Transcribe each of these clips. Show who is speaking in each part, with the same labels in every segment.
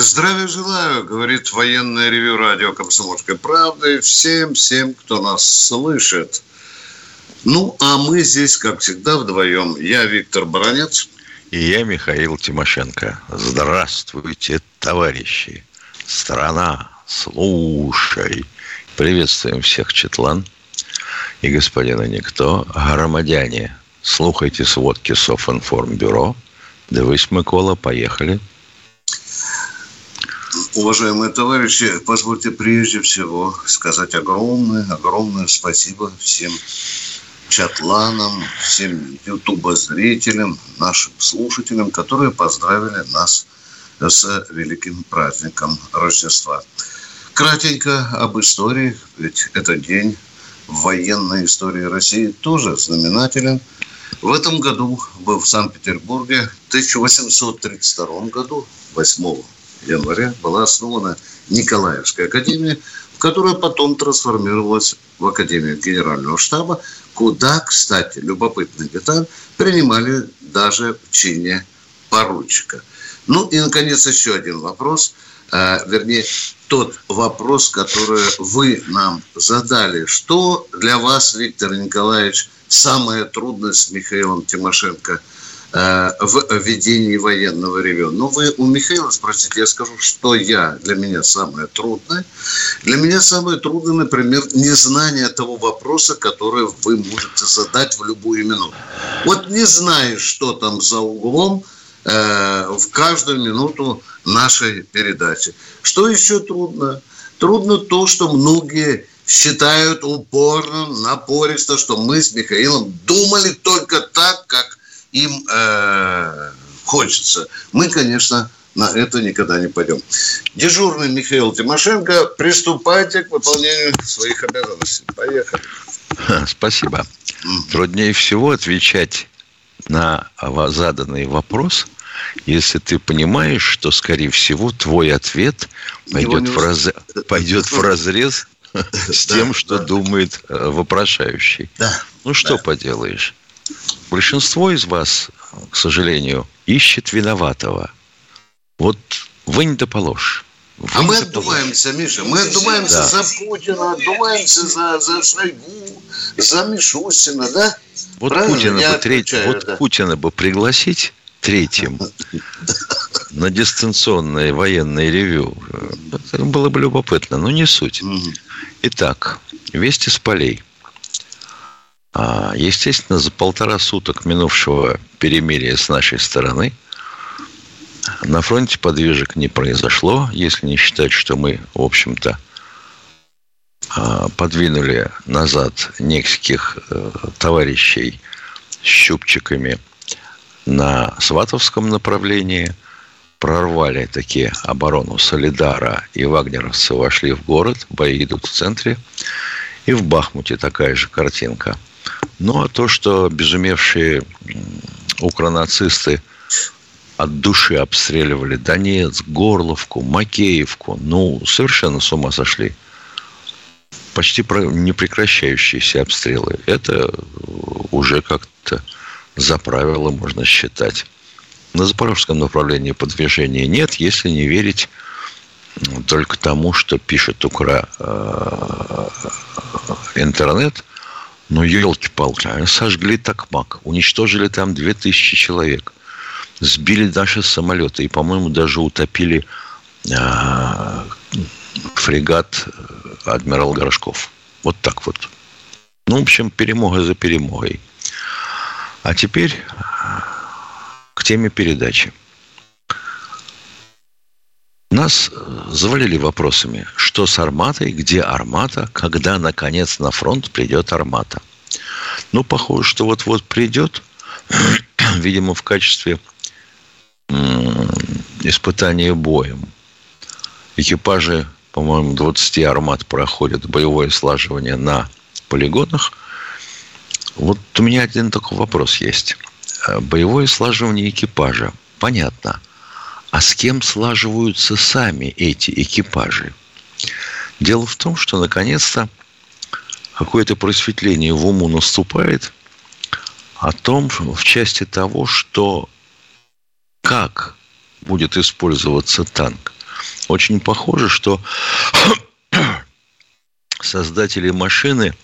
Speaker 1: Здравия желаю, говорит военное ревю радио «Комсомольской правды» всем, всем, кто нас слышит. Ну, а мы здесь, как всегда, вдвоем. Я Виктор Баранец.
Speaker 2: И я Михаил Тимошенко. Здравствуйте, товарищи. Страна, слушай. Приветствуем всех, Четлан и господина Никто. Громадяне, слухайте сводки Софинформбюро. Дивись, Микола, поехали.
Speaker 1: Уважаемые товарищи, позвольте прежде всего сказать огромное, огромное спасибо всем чатланам, всем ютубозрителям, нашим слушателям, которые поздравили нас с великим праздником Рождества. Кратенько об истории, ведь этот день в военной истории России тоже знаменателен. В этом году был в Санкт-Петербурге, в 1832 году, 8 января была основана Николаевская академия, которая потом трансформировалась в Академию Генерального штаба, куда, кстати, любопытный деталь, принимали даже в чине поручика. Ну и, наконец, еще один вопрос, э, вернее, тот вопрос, который вы нам задали. Что для вас, Виктор Николаевич, самое трудное с Михаилом Тимошенко – в ведении военного ревю. Но вы у Михаила спросите, я скажу, что я, для меня самое трудное. Для меня самое трудное, например, незнание того вопроса, который вы можете задать в любую минуту. Вот не знаешь, что там за углом, э, в каждую минуту нашей передачи. Что еще трудно? Трудно то, что многие считают упорно, напористо, что мы с Михаилом думали только так, как им э, хочется. Мы, конечно, на это никогда не пойдем. Дежурный Михаил Тимошенко, приступайте к выполнению своих обязанностей. Поехали.
Speaker 2: Спасибо. Труднее всего отвечать на заданный вопрос, если ты понимаешь, что, скорее всего, твой ответ пойдет, в, раз... пойдет в разрез с тем, что думает э, вопрошающий. Ну, что поделаешь. Большинство из вас, к сожалению, ищет виноватого. Вот вы не доположь.
Speaker 1: Вы а мы отдуваемся, Миша, мы отдуваемся да. за Путина, отдуваемся за, за Шойгу, за Мишустина, да?
Speaker 2: Вот Путина, бы, треть, вот да. Путина бы пригласить третьим на дистанционное военное ревю. Было бы любопытно, но не суть. Итак, вести с полей. А, естественно, за полтора суток минувшего перемирия с нашей стороны на фронте подвижек не произошло, если не считать, что мы, в общем-то, а, подвинули назад неких э, товарищей с щупчиками на Сватовском направлении, прорвали такие оборону Солидара, и вагнеровцы вошли в город, бои идут в центре, и в Бахмуте такая же картинка – ну, а то, что обезумевшие укронацисты от души обстреливали Донецк, Горловку, Макеевку, ну, совершенно с ума сошли. Почти непрекращающиеся обстрелы. Это уже как-то за правило можно считать. На запорожском направлении подвижения нет, если не верить только тому, что пишет Укра э, интернет – ну, елки-палки, а сожгли Токмак, уничтожили там 2000 человек, сбили наши самолеты и, по-моему, даже утопили э, фрегат э, адмирал Горшков. Вот так вот. Ну, в общем, перемога за перемогой. А теперь к теме передачи. Нас э, завалили вопросами, что с арматой, где армата, когда, наконец, на фронт придет армата. Ну, похоже, что вот-вот придет, видимо, в качестве испытания боем. экипажи, по-моему, 20 армат проходят боевое слаживание на полигонах. Вот у меня один такой вопрос есть. Э, боевое слаживание экипажа. Понятно. А с кем слаживаются сами эти экипажи? Дело в том, что наконец-то какое-то просветление в уму наступает о том, в части того, что как будет использоваться танк. Очень похоже, что создатели машины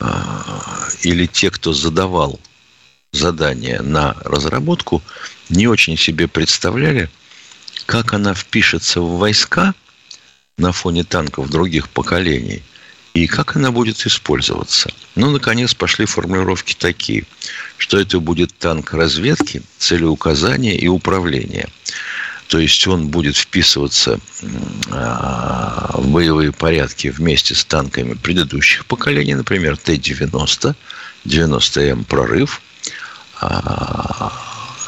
Speaker 2: а, или те, кто задавал задание на разработку, не очень себе представляли, как она впишется в войска на фоне танков других поколений и как она будет использоваться. Ну, наконец, пошли формулировки такие, что это будет танк разведки, целеуказания и управления. То есть он будет вписываться а, в боевые порядки вместе с танками предыдущих поколений, например, Т-90, 90М «Прорыв», а,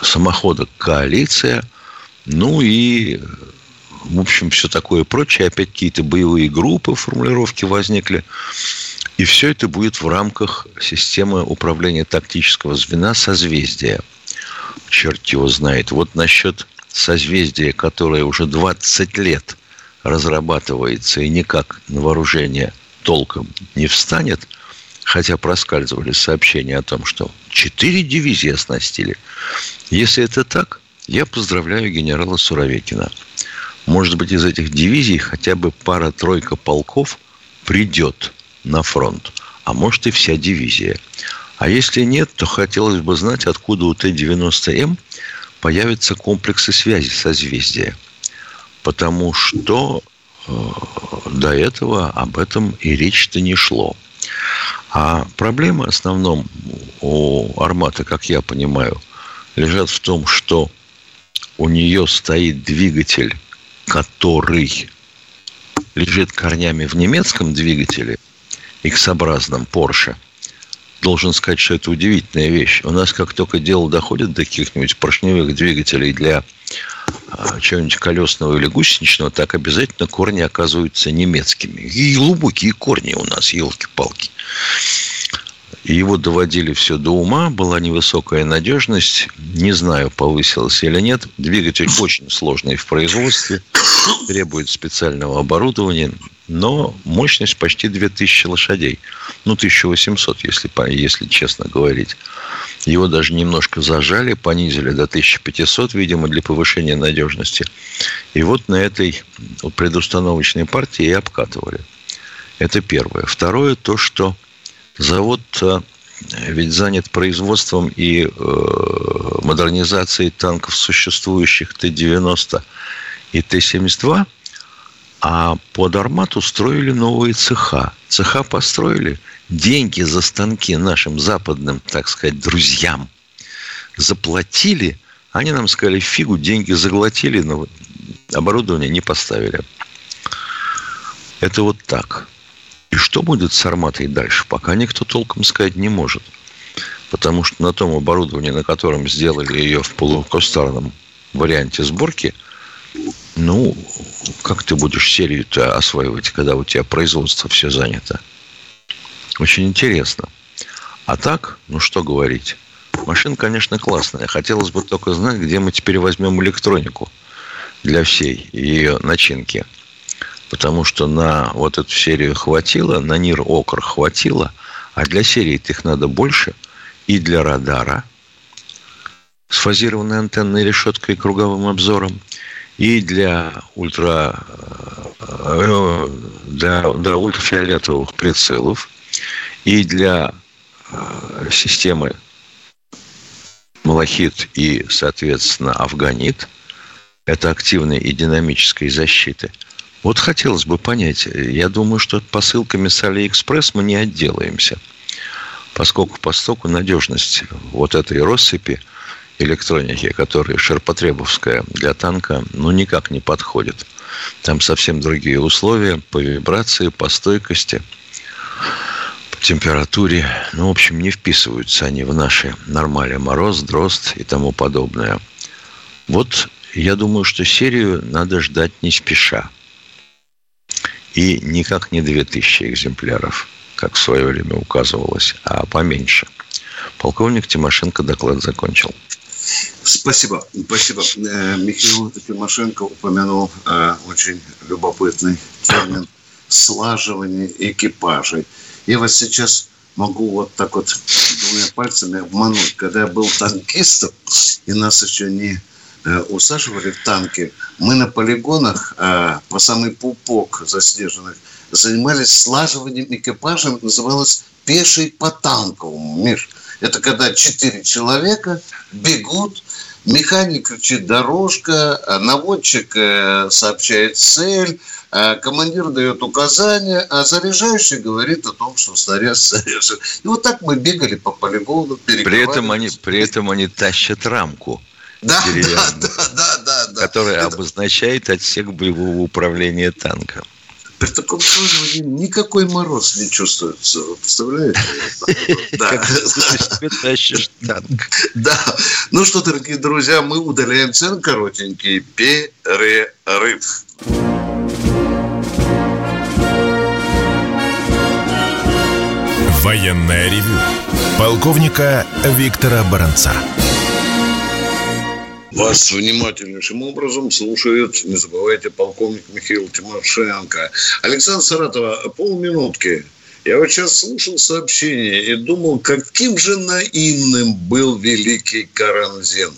Speaker 2: самоходок «Коалиция», ну и, в общем, все такое прочее. Опять какие-то боевые группы, формулировки возникли. И все это будет в рамках системы управления тактического звена «Созвездия». Черт его знает. Вот насчет созвездия, которое уже 20 лет разрабатывается и никак на вооружение толком не встанет – хотя проскальзывали сообщения о том, что четыре дивизии оснастили. Если это так, я поздравляю генерала Суровекина. Может быть, из этих дивизий хотя бы пара-тройка полков придет на фронт, а может и вся дивизия. А если нет, то хотелось бы знать, откуда у Т-90М появятся комплексы связи созвездия. Потому что э, до этого об этом и речь-то не шло. А проблема в основном у «Арматы», как я понимаю, лежат в том, что у нее стоит двигатель, который лежит корнями в немецком двигателе, X-образном Porsche. Должен сказать, что это удивительная вещь. У нас как только дело доходит до каких-нибудь поршневых двигателей для а, чего-нибудь колесного или гусеничного, так обязательно корни оказываются немецкими. И глубокие корни у нас, елки-палки. Его доводили все до ума, была невысокая надежность. Не знаю, повысилась или нет. Двигатель очень сложный в производстве, требует специального оборудования, но мощность почти 2000 лошадей. Ну, 1800, если, если честно говорить. Его даже немножко зажали, понизили до 1500, видимо, для повышения надежности. И вот на этой предустановочной партии и обкатывали. Это первое. Второе, то, что завод э, ведь занят производством и э, модернизацией танков существующих Т-90 и Т-72, а под «Армату» строили новые цеха. Цеха построили, деньги за станки нашим западным, так сказать, друзьям заплатили, они нам сказали, фигу, деньги заглотили, но оборудование не поставили. Это вот так. И что будет с «Арматой» дальше, пока никто толком сказать не может. Потому что на том оборудовании, на котором сделали ее в полукустарном варианте сборки, ну, как ты будешь серию-то осваивать, когда у тебя производство все занято? Очень интересно. А так, ну что говорить. Машина, конечно, классная. Хотелось бы только знать, где мы теперь возьмем электронику для всей ее начинки. Потому что на вот эту серию хватило, на НИР Окр хватило, а для серии их надо больше. И для радара с фазированной антенной решеткой и круговым обзором, и для ультра э, для, для ультрафиолетовых прицелов – и для э, системы Малахит и, соответственно, Афганит, это активной и динамической защиты. Вот хотелось бы понять, я думаю, что посылками с Алиэкспресс мы не отделаемся, поскольку по стоку надежность вот этой россыпи электроники, которая ширпотребовская для танка, ну, никак не подходит. Там совсем другие условия по вибрации, по стойкости – температуре. Ну, в общем, не вписываются они в наши нормали мороз, дрозд и тому подобное. Вот я думаю, что серию надо ждать не спеша. И никак не 2000 экземпляров, как в свое время указывалось, а поменьше. Полковник Тимошенко доклад закончил.
Speaker 1: Спасибо. Спасибо. Э, Михаил Тимошенко упомянул э, очень любопытный термин слаживание экипажей. Я вас сейчас могу вот так вот двумя пальцами обмануть. Когда я был танкистом, и нас еще не усаживали в танки, мы на полигонах по самый пупок заснеженных занимались слаживанием экипажа. называлось пеший по танковому, Миш. Это когда четыре человека бегут, механик кричит «дорожка», наводчик э, сообщает цель, командир дает указания, а заряжающий говорит о том, что снаряд заряжен. И вот так мы бегали по полигону,
Speaker 2: при этом они При этом они тащат рамку. Да, да, да, да, да, да. Которая Это... обозначает отсек боевого управления танком.
Speaker 1: При таком службе никакой мороз не чувствуется. Представляете? Да. Да. Ну что, дорогие друзья, мы удаляем цен коротенький перерыв.
Speaker 3: Военная ревю. Полковника Виктора Баранца.
Speaker 1: Вас внимательнейшим образом слушает, не забывайте, полковник Михаил Тимошенко. Александр Саратова, полминутки. Я вот сейчас слушал сообщение и думал, каким же наивным был великий Каранзин.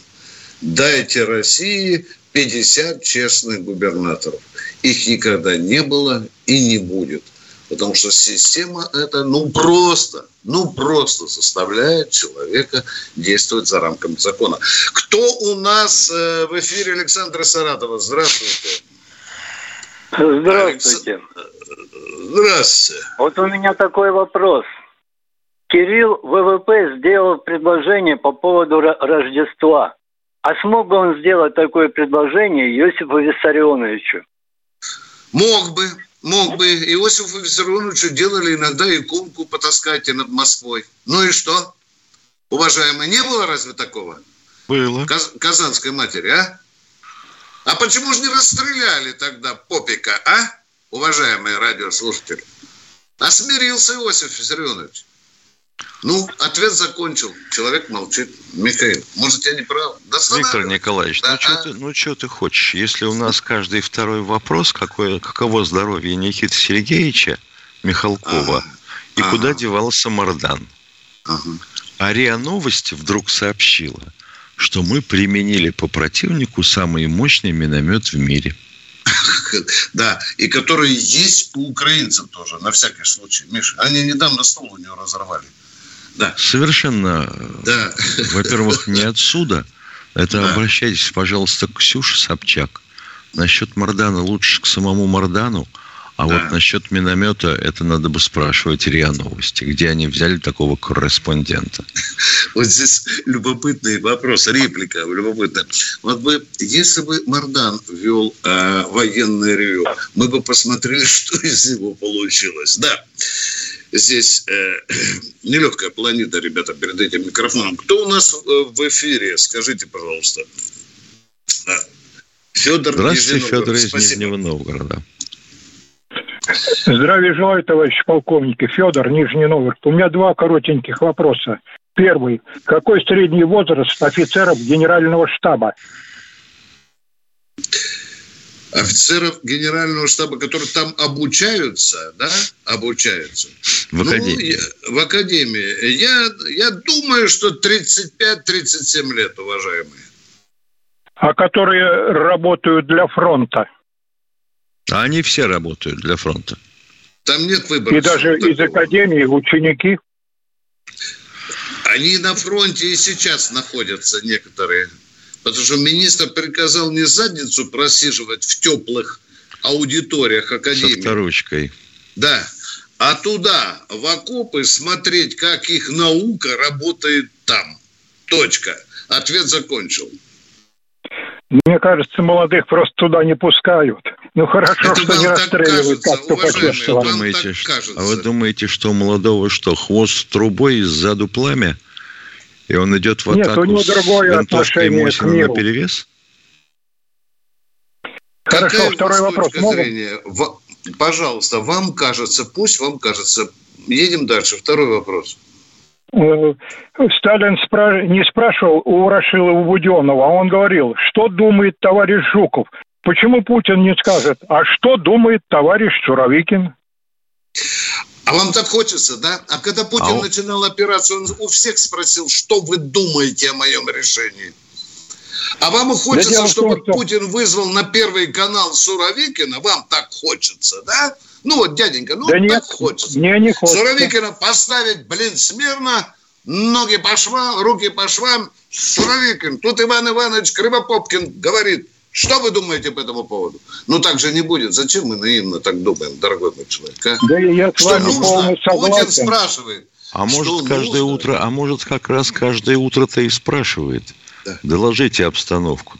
Speaker 1: Дайте России 50 честных губернаторов. Их никогда не было и не будет. Потому что система это, ну, просто, ну, просто заставляет человека действовать за рамками закона. Кто у нас э, в эфире Александра Саратова? Здравствуйте.
Speaker 4: Здравствуйте.
Speaker 1: Здравствуйте.
Speaker 4: Вот у меня такой вопрос. Кирилл ВВП сделал предложение по поводу Рождества. А смог бы он сделать такое предложение Иосифу Виссарионовичу?
Speaker 1: Мог бы, мог бы. Иосифу Виссарионовичу делали иногда иконку потаскать над Москвой. Ну и что? Уважаемый, не было разве такого?
Speaker 2: Было.
Speaker 1: Каз- Казанской матери, а? А почему же не расстреляли тогда Попика, а? Уважаемые радиослушатели. А смирился Иосиф Виссарионович. Ну, ответ закончил. Человек молчит. Михаил, может, я не прав?
Speaker 2: Да Виктор Николаевич, да, ну, что а? ты, ну что ты хочешь? Если у нас каждый второй вопрос, какое, каково здоровье Никиты Сергеевича Михалкова, ага. и ага. куда девался Мардан? Ага. А РИА Новости вдруг сообщила, что мы применили по противнику самый мощный миномет в мире.
Speaker 1: Да, и которые есть у украинцев тоже, на всякий случай. Миша, они недавно стол у него разорвали.
Speaker 2: Да. Совершенно, да. во-первых, не отсюда. Это да. обращайтесь, пожалуйста, к Ксюше Собчак. Насчет Мардана лучше к самому Мардану. А да. вот насчет миномета, это надо бы спрашивать РИА Новости. Где они взяли такого корреспондента?
Speaker 1: Вот здесь любопытный вопрос, реплика любопытная. Вот бы, если бы Мардан вел э, военное ревю, мы бы посмотрели, что из него получилось. Да здесь э, нелегкая планета, ребята, перед этим микрофоном. Кто у нас э, в эфире? Скажите, пожалуйста.
Speaker 2: Федор Здравствуйте, Федор из Спасибо. Нижнего Новгорода.
Speaker 5: Здравия желаю, товарищ полковники. Федор, Нижний Новгород. У меня два коротеньких вопроса. Первый. Какой средний возраст офицеров генерального штаба?
Speaker 1: Офицеров генерального штаба, которые там обучаются, да, обучаются.
Speaker 2: В академии.
Speaker 1: Ну, в академии. Я, я думаю, что 35-37 лет, уважаемые.
Speaker 5: А которые работают для фронта?
Speaker 2: А они все работают для фронта.
Speaker 1: Там нет выбора.
Speaker 5: И даже из академии ученики?
Speaker 1: Они на фронте и сейчас находятся некоторые. Потому что министр приказал не задницу просиживать в теплых аудиториях Академии. Со
Speaker 2: вторучкой.
Speaker 1: Да. А туда, в окопы, смотреть, как их наука работает там. Точка. Ответ закончил.
Speaker 5: Мне кажется, молодых просто туда не пускают. Ну хорошо, Это что не расстреливают,
Speaker 1: кажется, как
Speaker 2: по думаете, А вы думаете, что у молодого что, хвост с трубой и сзаду пламя? И он идет в атаку Нет, у него другое отношение к миру. на перевес?
Speaker 5: Хорошо, Какая второй вопрос. Могут?
Speaker 1: Пожалуйста, вам кажется, пусть вам кажется. Едем дальше. Второй вопрос.
Speaker 5: Э, Сталин спра... не спрашивал у Ворошилова Буденова, а он говорил, что думает товарищ Жуков. Почему Путин не скажет, а что думает товарищ Суровикин?
Speaker 1: А вам так хочется, да? А когда Путин а начинал операцию, он у всех спросил, что вы думаете о моем решении? А вам хочется, чтобы том, что... Путин вызвал на первый канал Суровикина? Вам так хочется, да? Ну вот, дяденька, ну да так нет, хочется.
Speaker 5: Мне не хочется.
Speaker 1: Суровикина поставить, блин, смирно, ноги по швам, руки по швам. Суровикин. Тут Иван Иванович Кривопопкин говорит, что вы думаете по этому поводу? Ну, так же не будет. Зачем мы наивно так думаем, дорогой мой человек? А?
Speaker 5: Да я с что вами нужно?
Speaker 1: Путин спрашивает.
Speaker 2: А может, каждое нужно? утро, а может, как раз каждое утро-то и спрашивает. Да. Доложите обстановку,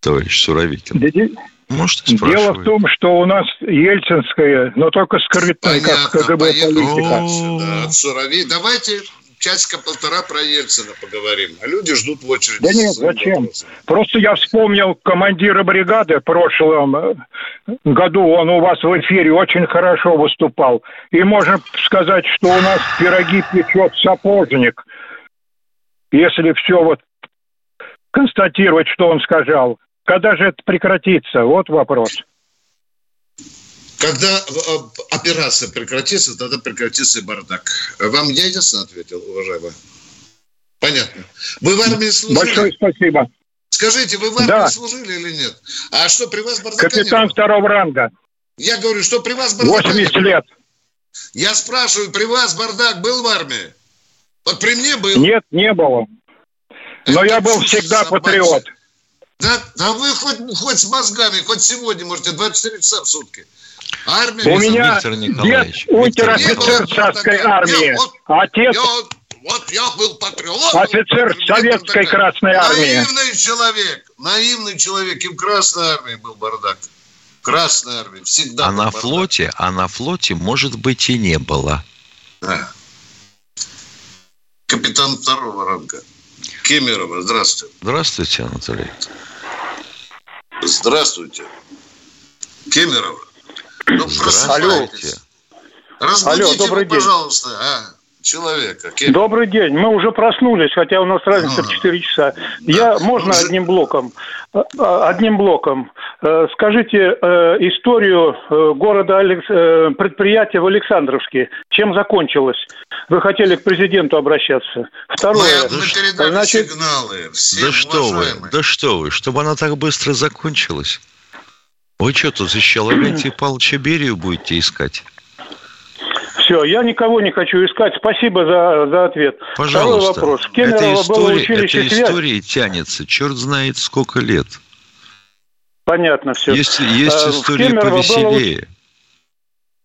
Speaker 2: товарищ Суровикин. Да,
Speaker 5: может, Дело в том, что у нас ельцинская, но только скрытная, как КГБ политика.
Speaker 1: Да, Сурови. Давайте часика-полтора про Ельцина поговорим. А люди ждут в очереди.
Speaker 5: Да нет, зачем? Вопросом. Просто я вспомнил командира бригады в прошлом э, году. Он у вас в эфире очень хорошо выступал. И можно сказать, что у нас пироги печет сапожник. Если все вот констатировать, что он сказал. Когда же это прекратится? Вот вопрос.
Speaker 1: Когда э, операция прекратится, тогда прекратится и бардак. Вам я ясно ответил, уважаемый? Понятно. Вы в армии служили?
Speaker 5: Большое спасибо.
Speaker 1: Скажите, вы в армии да. служили или нет? А что, при вас бардака
Speaker 5: Капитан второго ранга.
Speaker 1: Я говорю, что при вас бардак
Speaker 5: 80 лет.
Speaker 1: Я спрашиваю, при вас бардак был в армии? Вот при мне был.
Speaker 5: Нет, не было. Но Это я был всегда собачья. патриот.
Speaker 1: Да, да вы хоть, хоть с мозгами, хоть сегодня можете 24 часа в сутки.
Speaker 5: Армия... У меня дед унтер-офицер царской армии. Вот, Отец... Я,
Speaker 1: вот я был патриот.
Speaker 5: Офицер советской Красной Армии.
Speaker 1: Наивный человек. Наивный человек. И в Красной Армии был бардак. Красная армия всегда.
Speaker 2: А на бардак. флоте, а на флоте, может быть, и не было.
Speaker 1: Да. Капитан второго ранга. Кемерова, здравствуйте.
Speaker 2: Здравствуйте, Анатолий.
Speaker 1: Здравствуйте. Кемерова.
Speaker 5: Ну, Алло.
Speaker 1: Алло, добрый день. пожалуйста, а, человека.
Speaker 5: Кем? Добрый день. Мы уже проснулись, хотя у нас разница а, в 4 часа. Да. Я, можно уже... одним блоком? А, а, одним блоком. Э, скажите э, историю э, города, предприятия в Александровске. Чем закончилось? Вы хотели к президенту обращаться. Второе.
Speaker 1: Мы, мы значит, сигналы.
Speaker 2: Всем да что вы, да что вы, чтобы она так быстро закончилась. Вы что тут еще Лаврентия Павловича Берию будете искать?
Speaker 5: Все, я никого не хочу искать. Спасибо за, за ответ.
Speaker 2: Пожалуйста. Второй вопрос. Кемерово эта история, было училище эта история тянется, черт знает сколько лет.
Speaker 5: Понятно все.
Speaker 2: Есть, есть а, история повеселее. Было...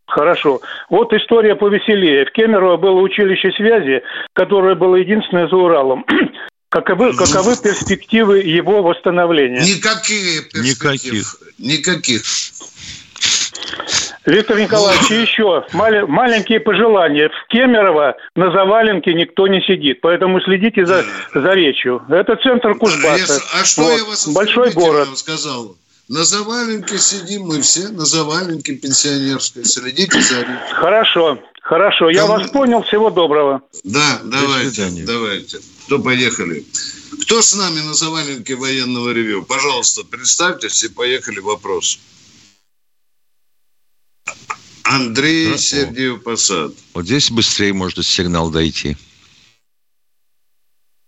Speaker 5: Хорошо. Вот история повеселее. В Кемерово было училище связи, которое было единственное за Уралом. Каковы, каковы перспективы его восстановления?
Speaker 1: Никакие перспектив. Никаких. Никаких.
Speaker 5: Виктор Николаевич, ну... еще мал- маленькие пожелания. В Кемерово на заваленке никто не сидит, поэтому следите за, за речью. Это центр Кузбасса.
Speaker 1: А что вот. я вас Большой город. сказал? На заваленке сидим мы все, на заваленке пенсионерской. Следите за речью.
Speaker 5: Хорошо, хорошо. Я Кому... вас понял. Всего доброго.
Speaker 1: Да, давайте, давайте. Кто поехали? Кто с нами на заваленке военного ревю? Пожалуйста, представьтесь и поехали вопрос. Андрей да, Сергеев Посад.
Speaker 2: Вот здесь быстрее может сигнал дойти.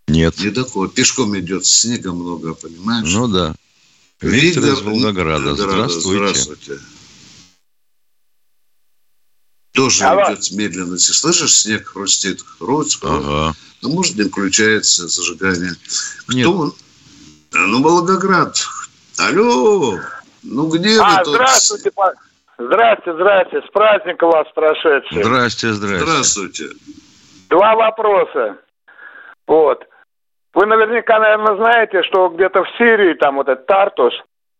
Speaker 2: Нет.
Speaker 1: Не доходит. Пешком идет, снега много, понимаешь?
Speaker 2: Ну да. Виктор, Виктор из Волгограда. Здравствуйте. Здравствуйте.
Speaker 1: Тоже Алло. идет с медленностью. Слышишь, снег хрустит. Хруст, ага. Ну, может, не включается зажигание. Кто Нет. он? А, ну, Волгоград. Алло! Ну, где а, вы
Speaker 5: тут? Здравствуйте, Здрасте, здрасте. С праздником вас прошедшим.
Speaker 2: Здрасте, здрасте.
Speaker 1: Здравствуйте.
Speaker 5: Два вопроса. Вот. Вы наверняка, наверное, знаете, что где-то в Сирии, там вот этот Тартус,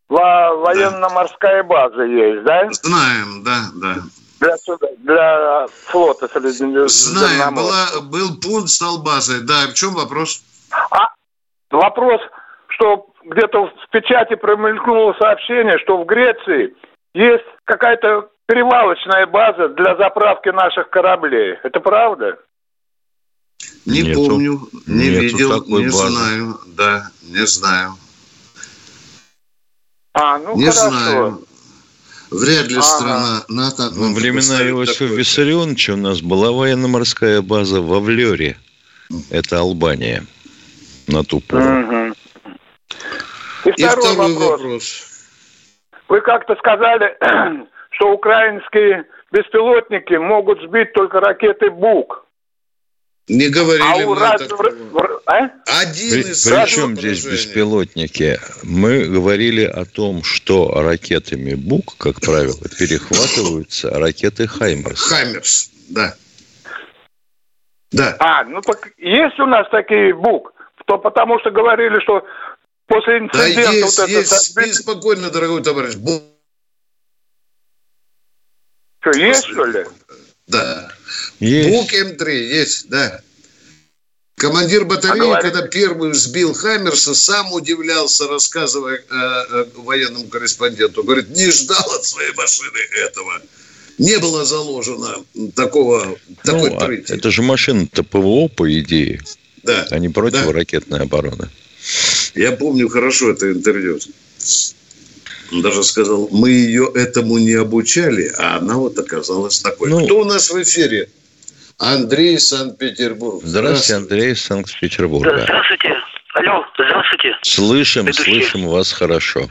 Speaker 5: военно-морская база есть, да?
Speaker 1: Знаем, да, да.
Speaker 5: Для, для флота
Speaker 1: Знаем, была, был пункт, стал базой. Да, в чем вопрос?
Speaker 5: А, вопрос, что где-то в печати промелькнуло сообщение, что в Греции есть какая-то перевалочная база для заправки наших кораблей. Это правда?
Speaker 1: Не Нету. помню, не Нету видел, не базы. знаю. Да, не знаю.
Speaker 5: А, ну не хорошо. знаю.
Speaker 1: Вряд ли страна НАТО...
Speaker 2: Во времена Иосифа Виссарионовича у нас была военно-морская база в Авлере. Это Албания. На ту пору. Угу.
Speaker 5: И, И второй, второй вопрос. вопрос. Вы как-то сказали, что украинские беспилотники могут сбить только ракеты «Бук».
Speaker 1: Не говорили а мы раз...
Speaker 2: а? Один при, из при чем здесь беспилотники? Мы говорили о том, что ракетами БУК, как правило, перехватываются ракеты «Хаймерс».
Speaker 1: «Хаймерс», да. Да.
Speaker 5: А, ну так есть у нас такие БУК, то потому что говорили, что после инцидента... Да
Speaker 1: есть, вот есть, это, спи спокойно, дорогой товарищ. БУК.
Speaker 5: Что, есть, что ли?
Speaker 1: Да. Есть. БУК М3 есть, да. Командир батареи, а когда первый сбил Хаммерса, сам удивлялся, рассказывая э, э, военному корреспонденту. Говорит, не ждал от своей машины этого. Не было заложено такого, такой ну,
Speaker 2: а Это же машина-то ПВО, по идее. Да. А не противоракетная да. оборона.
Speaker 1: Я помню хорошо это интервью. Он даже сказал, мы ее этому не обучали, а она вот оказалась такой. Ну, Кто у нас в эфире? Андрей, Санкт-Петербург.
Speaker 2: Здравствуйте, Андрей, Санкт-Петербурга.
Speaker 6: Здравствуйте. Алло, здравствуйте.
Speaker 2: Слышим, Ведущий. слышим вас хорошо.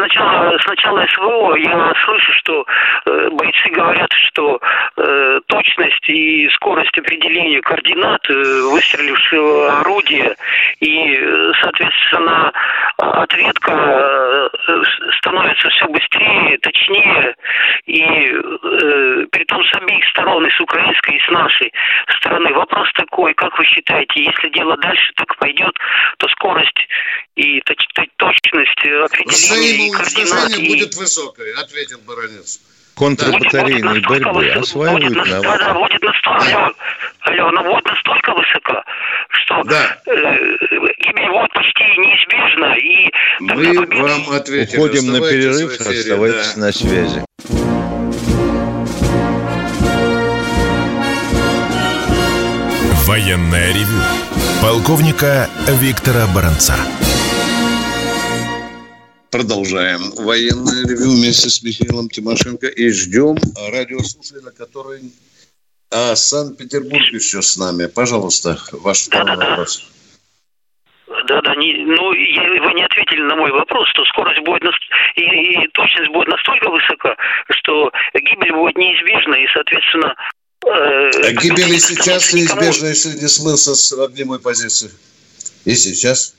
Speaker 6: Э, э, сначала, сначала СВО я слышу, что э, бойцы говорят, что э, точность и скорость определения координат э, выстрелившего орудия и, э, соответственно, ответка э, становится все быстрее, точнее, и э, при том с обеих сторон, и с украинской, и с нашей стороны. Вопрос такой, как вы считаете, если дело дальше так пойдет, то скорость и точность определения
Speaker 1: И... будет высокой, ответил Баранец
Speaker 2: контрбатарейной борьбы осваивают
Speaker 6: будет, на... Да, будет настолько, алло, она будет настолько высока, что да. э, гибель вот почти неизбежна. И
Speaker 1: Мы победа... вам ответили.
Speaker 2: Уходим на перерыв, эфире, оставайтесь да. на связи.
Speaker 3: Военная ревю. Полковника Виктора Баранца.
Speaker 1: Продолжаем военное ревю вместе с Михаилом Тимошенко и ждем радиослушателя, который а Санкт-Петербург еще с нами. Пожалуйста, ваш второй да, вопрос.
Speaker 6: Да, да, не, ну я, вы не ответили на мой вопрос, что скорость будет и, и точность будет настолько высока, что гибель будет неизбежна и, соответственно.
Speaker 1: Э, а гибель и сейчас неизбежна, если не смылся с огневой позиции. И сейчас.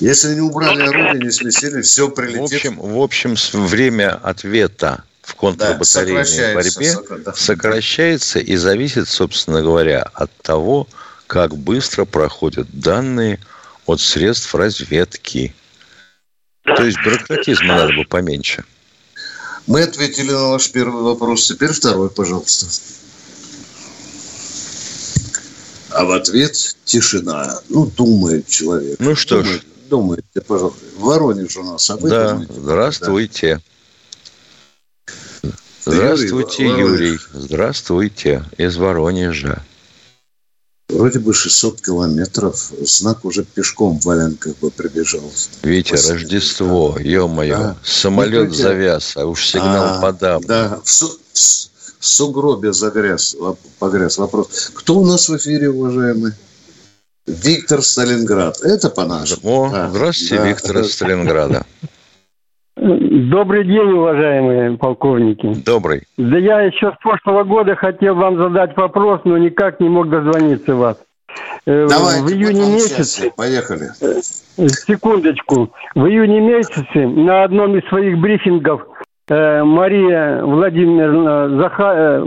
Speaker 1: Если не убрали ну, орудие, не сместили, все прилетит.
Speaker 2: В общем, в общем время ответа в контрбатарейной да, борьбе да. сокращается и зависит, собственно говоря, от того, как быстро проходят данные от средств разведки. То есть бюрократизма надо бы поменьше.
Speaker 1: Мы ответили на ваш первый вопрос. Теперь второй, пожалуйста. А в ответ тишина. Ну, думает человек.
Speaker 2: Ну что
Speaker 1: думает.
Speaker 2: ж,
Speaker 1: думаете, пожалуйста? Воронеж у нас. А
Speaker 2: да, думаете? здравствуйте. Да. Здравствуйте, Юрий. Юрий. Здравствуйте. Из Воронежа.
Speaker 1: Вроде бы 600 километров. Знак уже пешком в валенках бы прибежал.
Speaker 2: Витя, Рождество, ё-моё. А? Самолет ну, завяз, а уж сигнал а, подам.
Speaker 1: Да, в, су- в сугробе загряз, погряз. Вопрос. Кто у нас в эфире, уважаемый? Виктор Сталинград. Это по-нашему.
Speaker 2: О, да. здравствуйте, да. Виктор из Сталинграда.
Speaker 7: Добрый день, уважаемые полковники.
Speaker 2: Добрый.
Speaker 7: Да я еще с прошлого года хотел вам задать вопрос, но никак не мог дозвониться вас.
Speaker 1: Э, Давайте, в июне месяце... Поехали. Э,
Speaker 7: секундочку. В июне месяце на одном из своих брифингов э, Мария Владимировна Заха...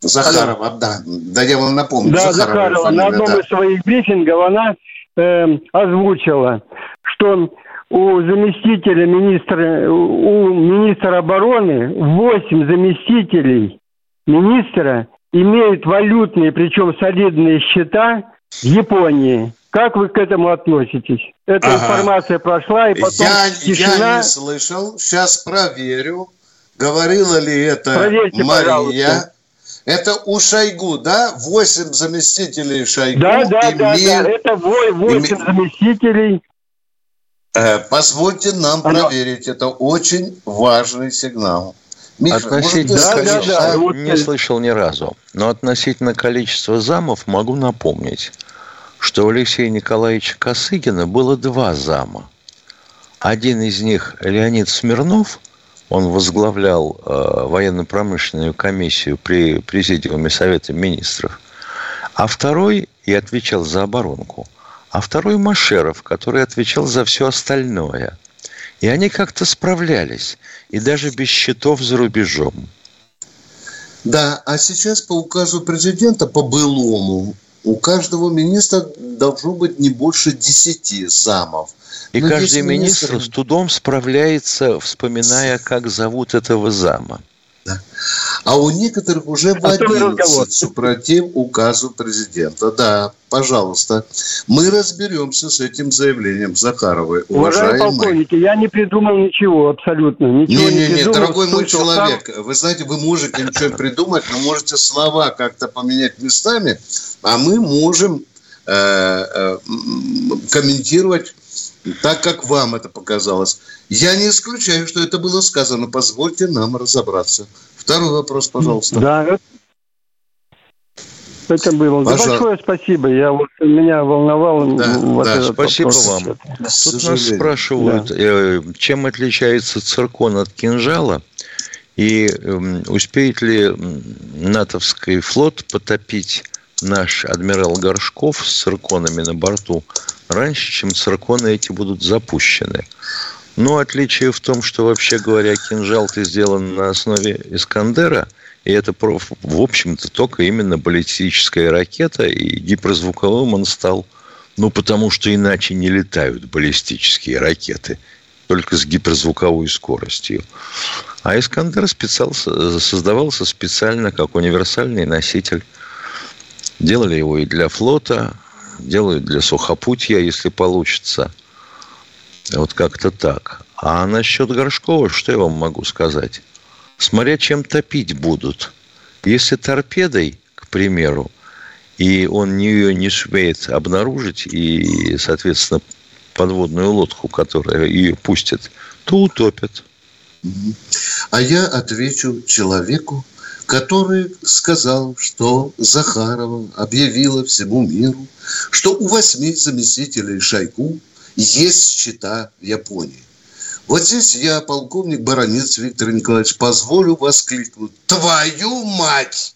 Speaker 1: Захарова, да. Да, я вам напомню.
Speaker 7: Да, Захарова, Захарова на одном да. из своих брифингов она э, озвучила, что у заместителя министра, у министра обороны 8 заместителей министра имеют валютные, причем солидные счета в Японии. Как вы к этому относитесь? Эта ага. информация прошла, и потом
Speaker 1: я,
Speaker 7: тишина...
Speaker 1: Я не слышал. Сейчас проверю. Говорила ли это Проверьте, Мария? Пожалуйста. Это у Шойгу, да? Восемь заместителей Шойгу.
Speaker 7: Да, да, да, да. Это восемь име... заместителей.
Speaker 1: Э, позвольте нам Оно... проверить. Это очень важный сигнал.
Speaker 2: Миша, относительно может, количества да, да, не слышал ни разу. Но относительно количества замов могу напомнить, что у Алексея Николаевича Косыгина было два зама. Один из них Леонид Смирнов, он возглавлял э, военно-промышленную комиссию при Президиуме Совета Министров, а второй и отвечал за оборонку, а второй Машеров, который отвечал за все остальное. И они как-то справлялись, и даже без счетов за рубежом.
Speaker 1: Да, а сейчас по указу президента, по былому, у каждого министра должно быть не больше десяти замов.
Speaker 2: И Но каждый министр... министр с трудом справляется, вспоминая, как зовут этого зама.
Speaker 1: Да. А у некоторых уже в 11 супротив указу президента. Да, пожалуйста. Мы разберемся с этим заявлением Захаровой.
Speaker 7: Уважаемые полковники, я не придумал ничего абсолютно. Ничего не, не, не,
Speaker 1: не дорогой мой человек, там... вы знаете, вы можете ничего придумать, но можете слова как-то поменять местами, а мы можем э, э, комментировать так, как вам это показалось. Я не исключаю, что это было сказано. Позвольте нам разобраться. Второй вопрос, пожалуйста.
Speaker 7: Да, это было. Пожалуйста. Большое спасибо. Я вот меня волновал.
Speaker 2: Да, вот да, спасибо вопрос. вам. Тут нас спрашивают, да. Э, чем отличается циркон от кинжала и эм, успеет ли натовский флот потопить наш адмирал Горшков с цирконами на борту раньше, чем цирконы эти будут запущены. Но отличие в том, что, вообще говоря, кинжал-то сделан на основе Искандера, и это, в общем-то, только именно баллистическая ракета, и гиперзвуковым он стал, ну, потому что иначе не летают баллистические ракеты, только с гиперзвуковой скоростью. А Искандер специал, создавался специально как универсальный носитель. Делали его и для флота, делают для сухопутья, если получится. Вот как-то так. А насчет Горшкова, что я вам могу сказать? Смотря чем топить будут. Если торпедой, к примеру, и он ее не сумеет обнаружить, и, соответственно, подводную лодку, которая ее пустит, то утопят.
Speaker 1: А я отвечу человеку, который сказал, что Захарова объявила всему миру, что у восьми заместителей Шойгу есть счета в Японии. Вот здесь я, полковник Баранец Виктор Николаевич, позволю воскликнуть. Твою мать!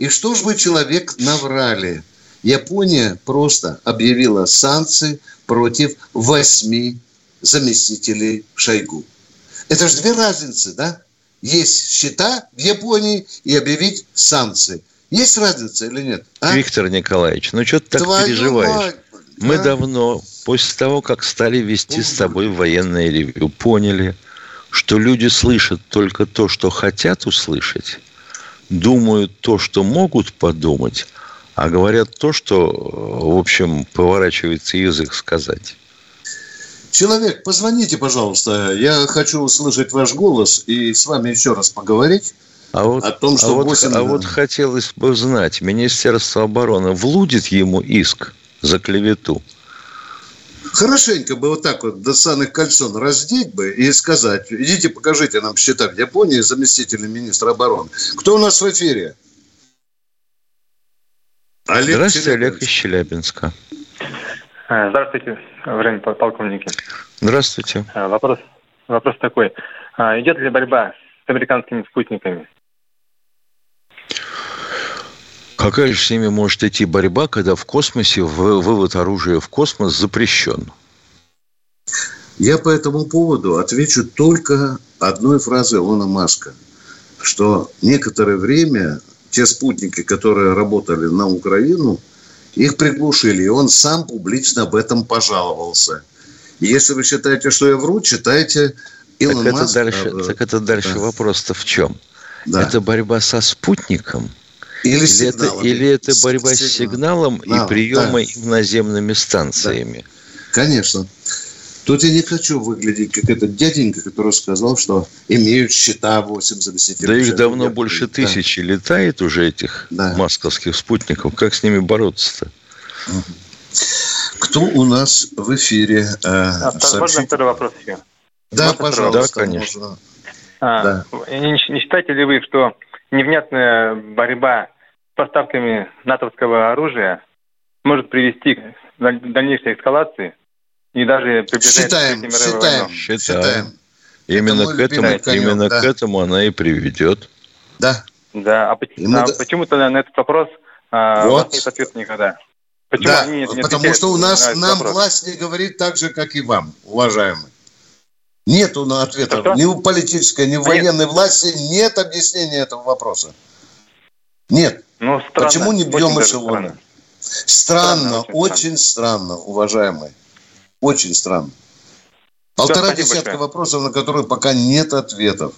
Speaker 1: И что ж вы, человек, наврали? Япония просто объявила санкции против восьми заместителей Шойгу. Это же две разницы, да? Есть счета в Японии и объявить санкции. Есть разница или нет?
Speaker 2: А? Виктор Николаевич, ну что ты так Твою переживаешь? Мать, Мы да? давно, после того, как стали вести с тобой военное ревью, поняли, что люди слышат только то, что хотят услышать, думают то, что могут подумать, а говорят то, что, в общем, поворачивается язык сказать.
Speaker 1: Человек, позвоните, пожалуйста. Я хочу услышать ваш голос и с вами еще раз поговорить.
Speaker 2: А вот, о том, что а, 8... вот, а вот хотелось бы знать, Министерство обороны влудит ему иск за клевету?
Speaker 1: Хорошенько бы вот так вот до самых кольцон раздеть бы и сказать, идите покажите нам счета в Японии заместителя министра обороны. Кто у нас в эфире?
Speaker 2: Олег Здравствуйте, Олег из Челябинска.
Speaker 8: А, здравствуйте, уважаемые полковники.
Speaker 2: Здравствуйте.
Speaker 8: А, вопрос, вопрос такой. А, идет ли борьба с американскими спутниками?
Speaker 2: Какая же с ними может идти борьба, когда в космосе вывод оружия в космос запрещен?
Speaker 1: Я по этому поводу отвечу только одной фразой Илона Маска, что некоторое время те спутники, которые работали на Украину – их приглушили, и он сам публично об этом пожаловался. если вы считаете, что я вру, читайте
Speaker 2: Илон так Маск. Это дальше, так это дальше да. вопрос-то в чем? Да. Это борьба со спутником Или, или, это, или это борьба с сигналом Сигнал, и приемой да. наземными станциями? Да.
Speaker 1: Конечно. Тут я не хочу выглядеть как этот дяденька, который сказал, что имеют счета 8 заместителей.
Speaker 2: Да их давно больше тысячи да. летает уже этих да. масковских спутников. Как с ними бороться-то?
Speaker 1: Кто у нас в эфире? Э,
Speaker 8: а, можно второй вопрос еще?
Speaker 1: Да, можно пожалуйста.
Speaker 2: Да, конечно.
Speaker 8: А, да. Не, не считаете ли вы, что невнятная борьба с поставками натовского оружия может привести к дальнейшей эскалации и даже
Speaker 1: считаем, к считаем,
Speaker 2: считаем. считаем. Именно, к этому, конек, именно да. к этому она и приведет.
Speaker 1: Да.
Speaker 8: Да, а, Ему а да. почему-то на этот вопрос а, вот. у вас нет ответа никогда?
Speaker 1: Почему да, они не потому что у нас нам вопрос? власть не говорит так же, как и вам, уважаемый. Нету на ответа. Что? Ни у политической, ни у военной власти нет объяснения этого вопроса. Нет. Ну, странно. Почему не бьем эшелоны? Странно, странно очень, очень странно, уважаемый. Очень странно. Полтора Все, десятка большое. вопросов, на которые пока нет ответов.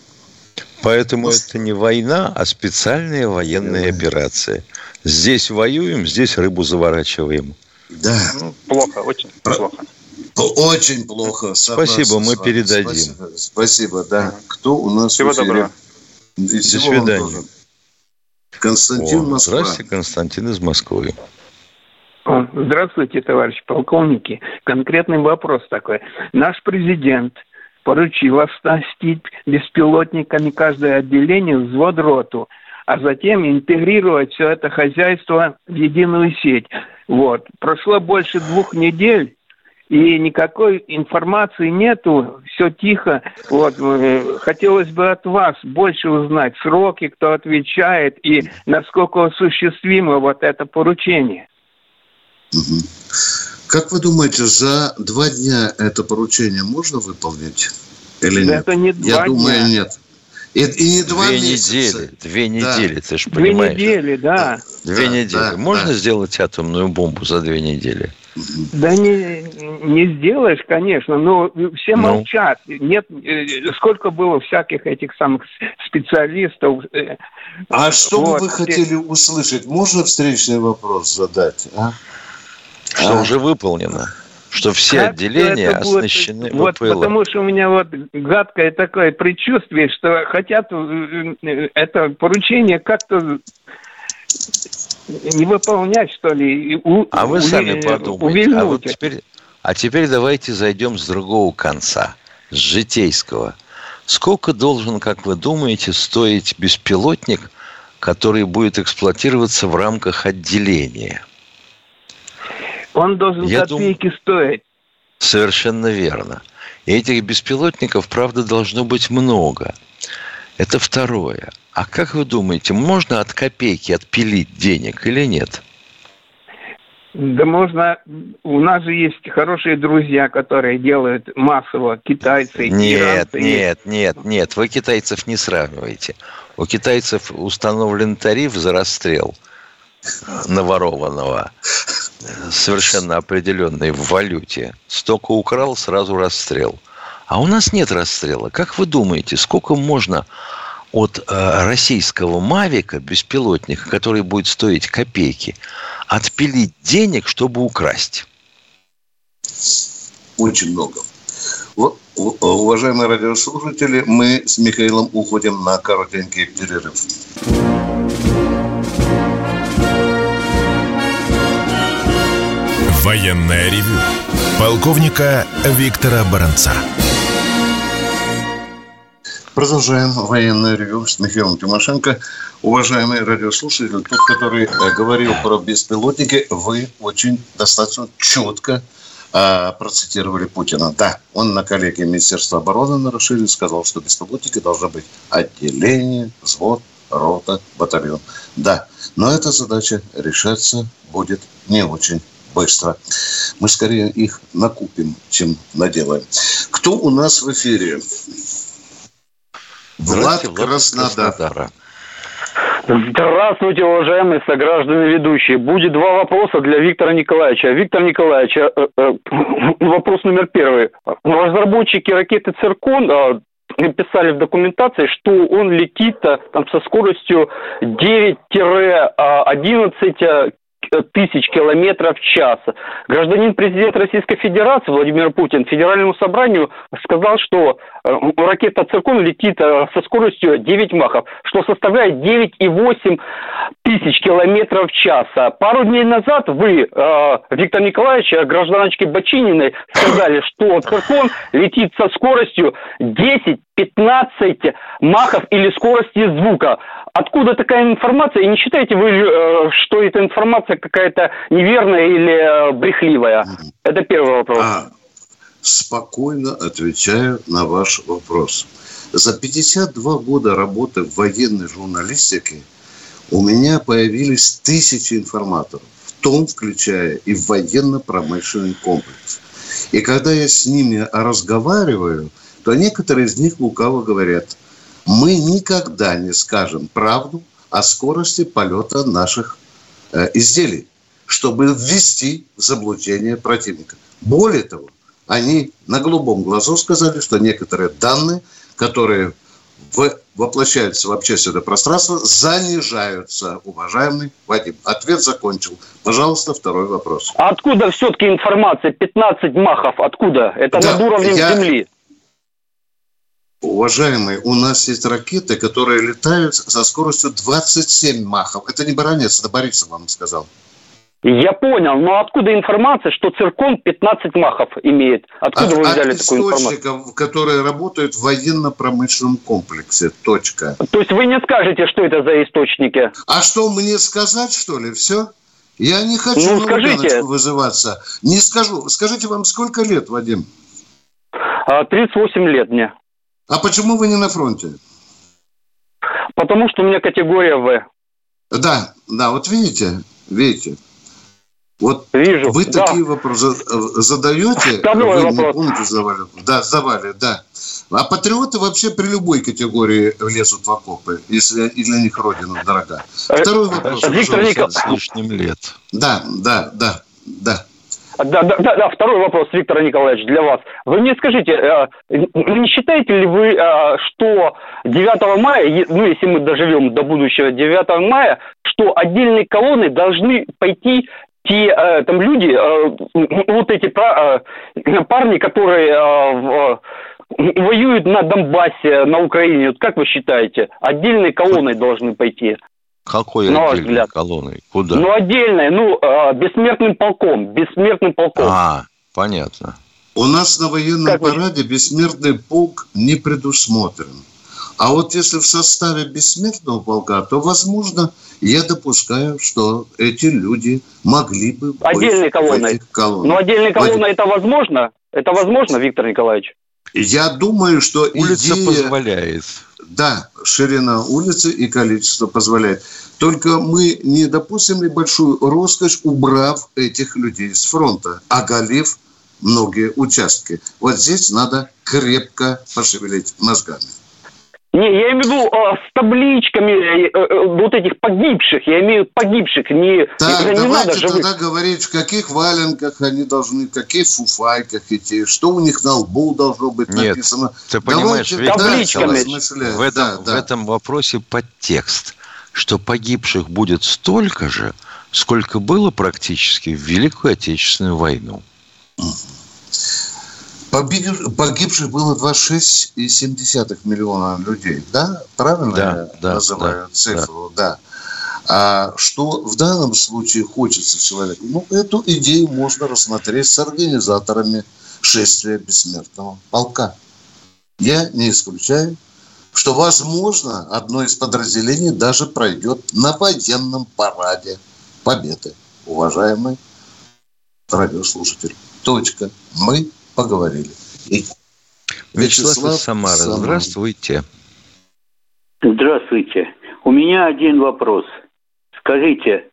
Speaker 2: Поэтому Может... это не война, а специальная военная операция. Здесь воюем, здесь рыбу заворачиваем.
Speaker 1: Да.
Speaker 8: Ну, плохо, очень Про... плохо.
Speaker 1: Очень плохо.
Speaker 2: Спасибо, мы передадим.
Speaker 1: Спасибо, спасибо, да. Кто у нас
Speaker 8: Всего доброго.
Speaker 2: До свидания.
Speaker 1: Константин О, Москва.
Speaker 2: Здравствуйте, Константин из Москвы.
Speaker 9: Здравствуйте, товарищи полковники. Конкретный вопрос такой. Наш президент поручил оснастить беспилотниками каждое отделение взвод роту, а затем интегрировать все это хозяйство в единую сеть. Вот. Прошло больше двух недель, и никакой информации нету, все тихо. Вот, хотелось бы от вас больше узнать сроки, кто отвечает и насколько осуществимо вот это поручение.
Speaker 1: Угу. Как вы думаете, за два дня это поручение можно выполнить или нет?
Speaker 9: Это не два
Speaker 1: Я думаю,
Speaker 9: дня.
Speaker 1: нет. И, и не два
Speaker 2: две
Speaker 1: месяца.
Speaker 2: недели, две недели, да. ты же
Speaker 9: понимаешь. Две недели, да.
Speaker 2: Две да, недели. Да, Можно да. сделать атомную бомбу за две недели?
Speaker 9: Да не, не сделаешь, конечно, но все ну. молчат. Нет, э, сколько было всяких этих самых специалистов.
Speaker 1: Э, а что вот. бы вы хотели услышать? Можно встречный вопрос задать? А?
Speaker 2: Что а? уже выполнено? Что все как отделения оснащены
Speaker 9: Вот ВПЛ. потому что у меня вот гадкое такое предчувствие, что хотят э, это поручение как-то не выполнять, что ли.
Speaker 2: У, а вы сами подумайте. А, вот теперь, а теперь давайте зайдем с другого конца, с житейского. Сколько должен, как вы думаете, стоить беспилотник, который будет эксплуатироваться в рамках отделения?
Speaker 9: Он должен Я копейки дум... стоить.
Speaker 2: Совершенно верно. И этих беспилотников, правда, должно быть много. Это второе. А как вы думаете, можно от копейки отпилить денег или нет?
Speaker 9: Да можно. У нас же есть хорошие друзья, которые делают массово китайцы.
Speaker 2: Нет, иранцы. нет, нет, нет. Вы китайцев не сравниваете. У китайцев установлен тариф за расстрел наворованного, совершенно определенный в валюте. Столько украл, сразу расстрел. А у нас нет расстрела. Как вы думаете, сколько можно от э, российского Мавика, беспилотника, который будет стоить копейки, отпилить денег, чтобы украсть?
Speaker 1: Очень много. Вот, уважаемые радиослушатели, мы с Михаилом уходим на коротенький перерыв.
Speaker 3: Военная ревю. Полковника Виктора Баранца.
Speaker 1: Продолжаем военное ревю с Михаилом Тимошенко. Уважаемые радиослушатели, тот, который э, говорил про беспилотники, вы очень достаточно четко э, процитировали Путина. Да, он на коллеге Министерства обороны на расширении сказал, что беспилотники должны быть отделение, взвод, рота, батальон. Да, но эта задача решаться будет не очень быстро. Мы скорее их накупим, чем наделаем. Кто у нас в эфире? Влад, Влад Краснодар. Краснодара.
Speaker 10: Здравствуйте, уважаемые сограждане ведущие. Будет два вопроса для Виктора Николаевича. Виктор Николаевич, э, э, вопрос номер первый. Разработчики ракеты «Циркон» э, писали в документации, что он летит там со скоростью 9-11 тысяч километров в час. Гражданин президент Российской Федерации Владимир Путин Федеральному собранию сказал, что э, ракета «Циркон» летит э, со скоростью 9 махов, что составляет 9,8 тысяч километров в час. Пару дней назад вы, э, Виктор Николаевич, гражданочке Бочининой, сказали, что «Циркон» летит со скоростью 10 15 махов или скорости звука. Откуда такая информация? И не считаете вы, э, что эта информация какая-то неверная или э, брехливая? Это первый вопрос. А,
Speaker 1: спокойно отвечаю на ваш вопрос. За 52 года работы в военной журналистике у меня появились тысячи информаторов, в том включая и военно-промышленный комплекс. И когда я с ними разговариваю – то некоторые из них лукаво говорят, мы никогда не скажем правду о скорости полета наших э, изделий, чтобы ввести в заблуждение противника. Более того, они на голубом глазу сказали, что некоторые данные, которые в, воплощаются в общественное пространство, занижаются, уважаемый Вадим. Ответ закончил. Пожалуйста, второй вопрос.
Speaker 10: А откуда все-таки информация? 15 махов, откуда? Это да, над уровнем я, Земли.
Speaker 1: Уважаемые, у нас есть ракеты, которые летают со скоростью 27 махов. Это не Баранец, это Борисов вам сказал.
Speaker 10: Я понял, но откуда информация, что циркон 15 махов имеет? Откуда от, вы взяли от такую информацию?
Speaker 1: которые работают в военно-промышленном комплексе. Точка.
Speaker 10: То есть вы не скажете, что это за источники?
Speaker 1: А что, мне сказать, что ли? Все? Я не хочу ну, скажите. вызываться. Не скажу. Скажите, вам сколько лет, Вадим?
Speaker 10: 38 а, лет мне.
Speaker 1: А почему вы не на фронте?
Speaker 10: Потому что у меня категория В.
Speaker 1: Да, да, вот видите, видите. Вот
Speaker 10: Вижу,
Speaker 1: вы да. такие вопросы задаете,
Speaker 10: Второй
Speaker 1: вы
Speaker 10: вопрос. не помните,
Speaker 1: задавали. Да, задавали, да. А патриоты вообще при любой категории лезут в окопы, если и для них родина дорога.
Speaker 10: Э, Второй вопрос. Виктор Николаевич.
Speaker 2: С лишним лет.
Speaker 1: Да, да, да, да.
Speaker 10: Да, да, да, да, второй вопрос, Виктор Николаевич, для вас. Вы мне скажите, э, не считаете ли вы, э, что 9 мая, ну, если мы доживем до будущего 9 мая, что отдельные колонны должны пойти те э, там люди, вот эти парни, которые воюют на Донбассе, на Украине, вот как вы считаете, отдельные колонны должны пойти?
Speaker 2: Какой на отдельной взгляд. колонной? Куда?
Speaker 10: Ну, отдельной, ну, э, бессмертным полком, бессмертным полком.
Speaker 2: А, понятно.
Speaker 1: У нас на военном как параде вы... бессмертный полк не предусмотрен. А вот если в составе бессмертного полка, то, возможно, я допускаю, что эти люди могли бы быть
Speaker 10: Отдельной колонной. колонной. Ну, отдельной колонной это возможно? Это возможно, Виктор Николаевич?
Speaker 1: Я думаю, что
Speaker 2: Улица идея... позволяет.
Speaker 1: Да, ширина улицы и количество позволяет. Только мы не допустим ли большую роскошь, убрав этих людей с фронта, оголив многие участки. Вот здесь надо крепко пошевелить мозгами.
Speaker 10: Не, я имею в виду э, с табличками э, э, вот этих погибших. Я имею погибших. Не,
Speaker 1: так, не давайте надо живых. тогда говорить, в каких валенках они должны, в каких фуфайках идти, что у них на лбу должно быть
Speaker 2: Нет,
Speaker 1: написано.
Speaker 2: ты понимаешь, Виктор, табличками. В этом, да, да. в этом вопросе подтекст, что погибших будет столько же, сколько было практически в Великую Отечественную войну.
Speaker 1: Погибших было 26,7 миллиона людей, да? Правильно
Speaker 2: да,
Speaker 1: я
Speaker 2: да,
Speaker 1: называю да, цифру? Да. да. А что в данном случае хочется человеку? Ну, эту идею можно рассмотреть с организаторами шествия бессмертного полка. Я не исключаю, что, возможно, одно из подразделений даже пройдет на военном параде Победы. Уважаемый радиослушатель. Точка. Мы поговорили. И
Speaker 2: Вячеслав, Вячеслав Самара, Самара, здравствуйте.
Speaker 11: Здравствуйте. У меня один вопрос. Скажите,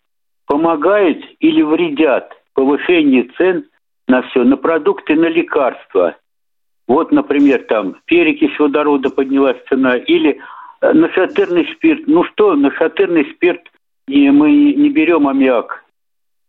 Speaker 11: помогает или вредят повышение цен на все, на продукты, на лекарства? Вот, например, там перекись водорода поднялась цена, или э, нашатырный спирт. Ну что, нашатырный спирт, и мы не берем аммиак.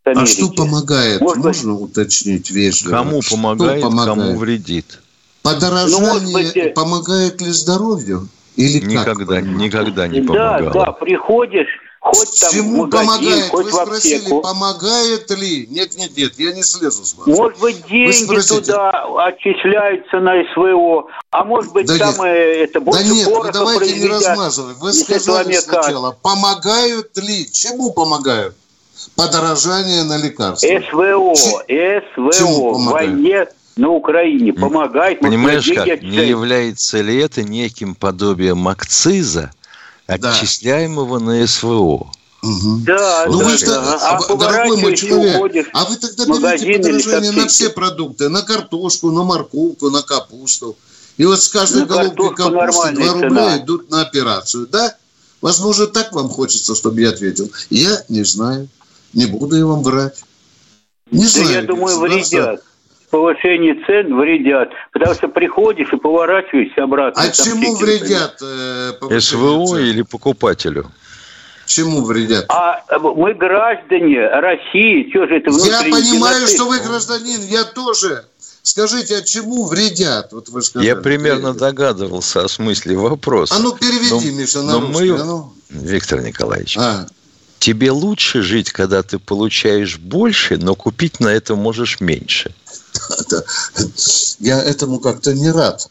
Speaker 1: Америки. А что помогает? Может Можно уточнить вежливо?
Speaker 2: Кому помогает, помогает, кому вредит?
Speaker 1: Подорожание ну, быть... помогает ли здоровью? Или
Speaker 2: никогда, как? никогда не помогало.
Speaker 11: Да, да, приходишь, хоть там
Speaker 1: Чему
Speaker 11: магазин,
Speaker 1: помогает?
Speaker 11: хоть
Speaker 1: Вы спросили,
Speaker 11: аптеку.
Speaker 1: помогает ли? Нет, нет, нет, я не слезу с вас.
Speaker 11: Может быть, деньги туда отчисляются на СВО, а может быть,
Speaker 1: да
Speaker 11: там
Speaker 1: нет.
Speaker 11: это больше
Speaker 1: Да нет, вы давайте не размазывать. Вы сказали сначала, помогают ли? Чему помогают? Подорожание на лекарства.
Speaker 11: СВО, СВО в
Speaker 1: помогает?
Speaker 11: войне на Украине помогает.
Speaker 2: Понимаешь как? Не является ли это неким подобием акциза, отчисляемого на СВО?
Speaker 11: Да,
Speaker 1: Ну
Speaker 11: да,
Speaker 1: вы же,
Speaker 11: да.
Speaker 1: а,
Speaker 11: А
Speaker 1: дорогой мой человек, а вы тогда берете подорожание на все продукты, на картошку, на морковку, на капусту. И вот с каждой головки
Speaker 11: картошку
Speaker 1: капусты 2
Speaker 11: нормальная
Speaker 1: рубля
Speaker 11: цена.
Speaker 1: идут на операцию, да? Возможно, так вам хочется, чтобы я ответил. Я не знаю. Не буду я вам врать. Не
Speaker 11: Да
Speaker 1: знаю.
Speaker 11: я думаю, вредят. Повышение цен вредят. Потому что приходишь и поворачиваешься обратно.
Speaker 1: А чему вредят? э,
Speaker 2: СВО
Speaker 1: цен?
Speaker 2: или покупателю?
Speaker 1: Чему вредят?
Speaker 11: А мы граждане России, что же это
Speaker 1: Я понимаю,
Speaker 11: геноцид?
Speaker 1: что вы гражданин, я тоже. Скажите, а чему вредят? Вот вы сказали.
Speaker 2: Я примерно догадывался о смысле вопроса.
Speaker 1: А ну переведи,
Speaker 2: Но-
Speaker 1: Миша, на
Speaker 2: но
Speaker 1: русский.
Speaker 2: мы-
Speaker 1: а ну.
Speaker 2: Виктор Николаевич,
Speaker 1: А,
Speaker 2: тебе лучше жить, когда ты получаешь больше, но купить на это можешь меньше.
Speaker 1: да. Я этому как-то не рад.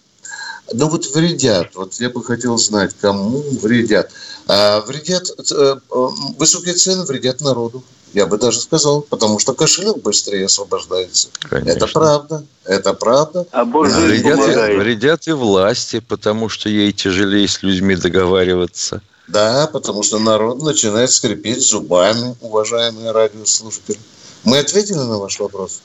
Speaker 1: Но вот вредят. Вот я бы хотел знать, кому вредят. А вредят, э, э, высокие цены вредят народу. Я бы даже сказал, потому что кошелек быстрее освобождается.
Speaker 2: Конечно.
Speaker 1: Это правда. Это правда.
Speaker 11: А Боже,
Speaker 2: Вредят, и- вредят и власти, потому что ей тяжелее с людьми договариваться.
Speaker 1: Да, потому что народ начинает скрипеть зубами, уважаемые радиослушатели. Мы ответили на ваш вопрос?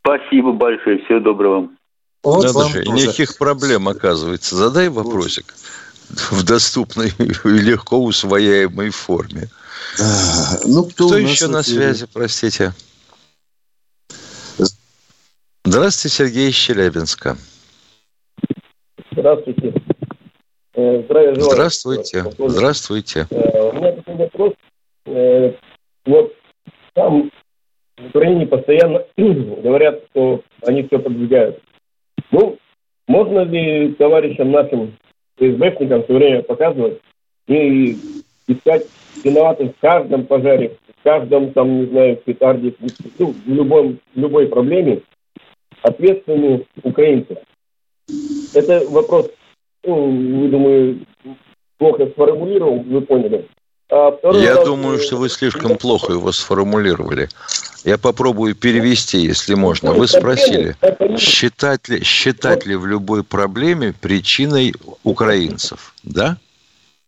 Speaker 11: Спасибо большое. Всего доброго вам.
Speaker 1: Вот
Speaker 2: Надо
Speaker 1: вам
Speaker 2: же, и
Speaker 1: тоже.
Speaker 2: никаких проблем, оказывается. Задай вопросик в доступной и легко усвояемой форме.
Speaker 1: Да. Ну, кто,
Speaker 2: Кто еще на связи, простите? Здравствуйте, Сергей из Челябинска.
Speaker 12: Здравствуйте. Э, Здравия желаю.
Speaker 2: Здравствуйте. Здравствуйте.
Speaker 12: Э, У меня такой вопрос. Э, Вот там в Украине постоянно говорят, что они все продвигают. Ну, можно ли товарищам нашим ФСБшникам все время показывать и искать виноватых в каждом пожаре, в каждом, там, не знаю, петарде, ну, в, любом, в любой проблеме ответственные украинцы? Это вопрос, ну, вы, думаю, плохо сформулировал, вы поняли. А второй
Speaker 2: Я
Speaker 12: раз,
Speaker 2: думаю, что вы слишком плохо его сформулировали. Я попробую перевести, если можно. Вы спросили, считать ли, считать ли в любой проблеме причиной украинцев, да?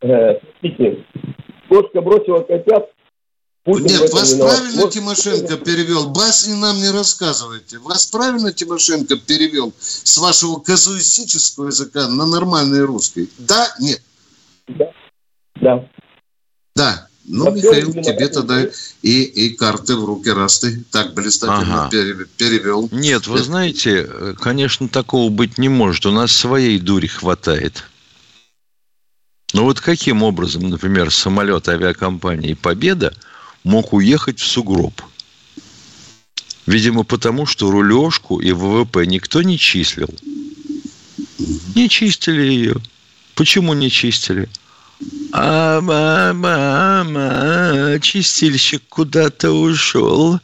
Speaker 12: э, кошка бросила котят, Путин
Speaker 1: Нет, вас
Speaker 12: виноват.
Speaker 1: правильно
Speaker 12: Вот-
Speaker 1: Тимошенко перевел. Басни нам не рассказывайте. Вас правильно Тимошенко перевел с вашего казуистического языка на нормальный русский? Да? Нет?
Speaker 12: Да.
Speaker 1: Да. Ну,
Speaker 12: Во
Speaker 1: Михаил, тебе тогда и, и карты в руки, раз ты так блистательно
Speaker 2: Ага.
Speaker 1: пере- перевел.
Speaker 2: Нет, вы знаете, э, конечно, такого быть не может. У нас своей дури хватает. Но вот каким образом, например, самолет авиакомпании «Победа» мог уехать в сугроб? Видимо, потому что рулежку и ВВП никто не числил. Не чистили ее. Почему не чистили? А мама, чистильщик куда-то ушел.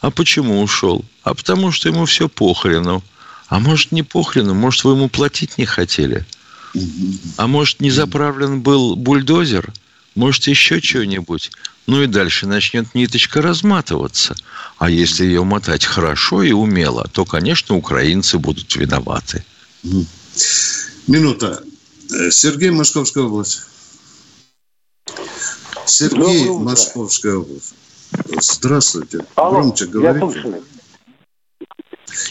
Speaker 2: А почему ушел? А потому что ему все похрену. А может, не похрену, может, вы ему платить не хотели. А может, не заправлен был бульдозер? Может, еще что-нибудь? Ну и дальше начнет ниточка разматываться. А если ее мотать хорошо и умело, то, конечно, украинцы будут виноваты.
Speaker 1: Минута. Э, Сергей, Московская область. Сергей,
Speaker 13: Доброе.
Speaker 1: Московская область. Здравствуйте.
Speaker 13: Алло,
Speaker 1: Громче
Speaker 13: я
Speaker 1: говорите.
Speaker 13: слушаю.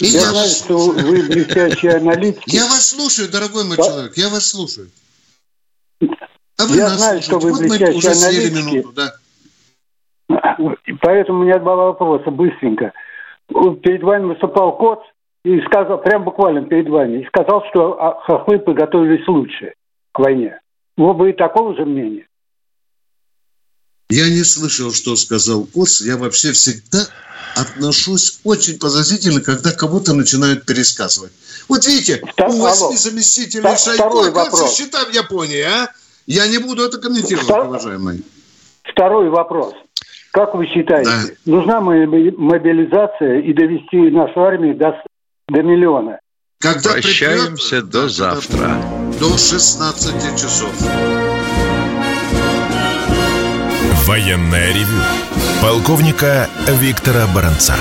Speaker 1: И
Speaker 13: я,
Speaker 1: я
Speaker 13: знаю,
Speaker 1: вас
Speaker 13: что вы блестящий аналитик.
Speaker 1: Я вас слушаю, дорогой мой человек, я вас слушаю. А вы
Speaker 13: Я
Speaker 1: нас
Speaker 13: знаю, что вы
Speaker 1: Вот мы уже съели минуту, да.
Speaker 13: Поэтому у меня два вопроса быстренько. Перед вами выступал Кот и сказал, прям буквально перед вами, и сказал, что а, хохлы подготовились лучше к войне. Вы бы и такого же мнения?
Speaker 1: Я не слышал, что сказал Коц. Я вообще всегда отношусь очень подозрительно, когда кого-то начинают пересказывать. Вот видите, Втор... у восьми заместителей Втор... Шойгу, оказывается, счета в Японии, а? Я не буду это комментировать, Втор... уважаемый.
Speaker 13: Второй вопрос. Как вы считаете, да. нужна мобилизация и довести нашу армию до, до миллиона?
Speaker 2: Когда Прощаемся припрет, до завтра.
Speaker 1: До 16 часов.
Speaker 3: Военная ревю. Полковника Виктора Баранца.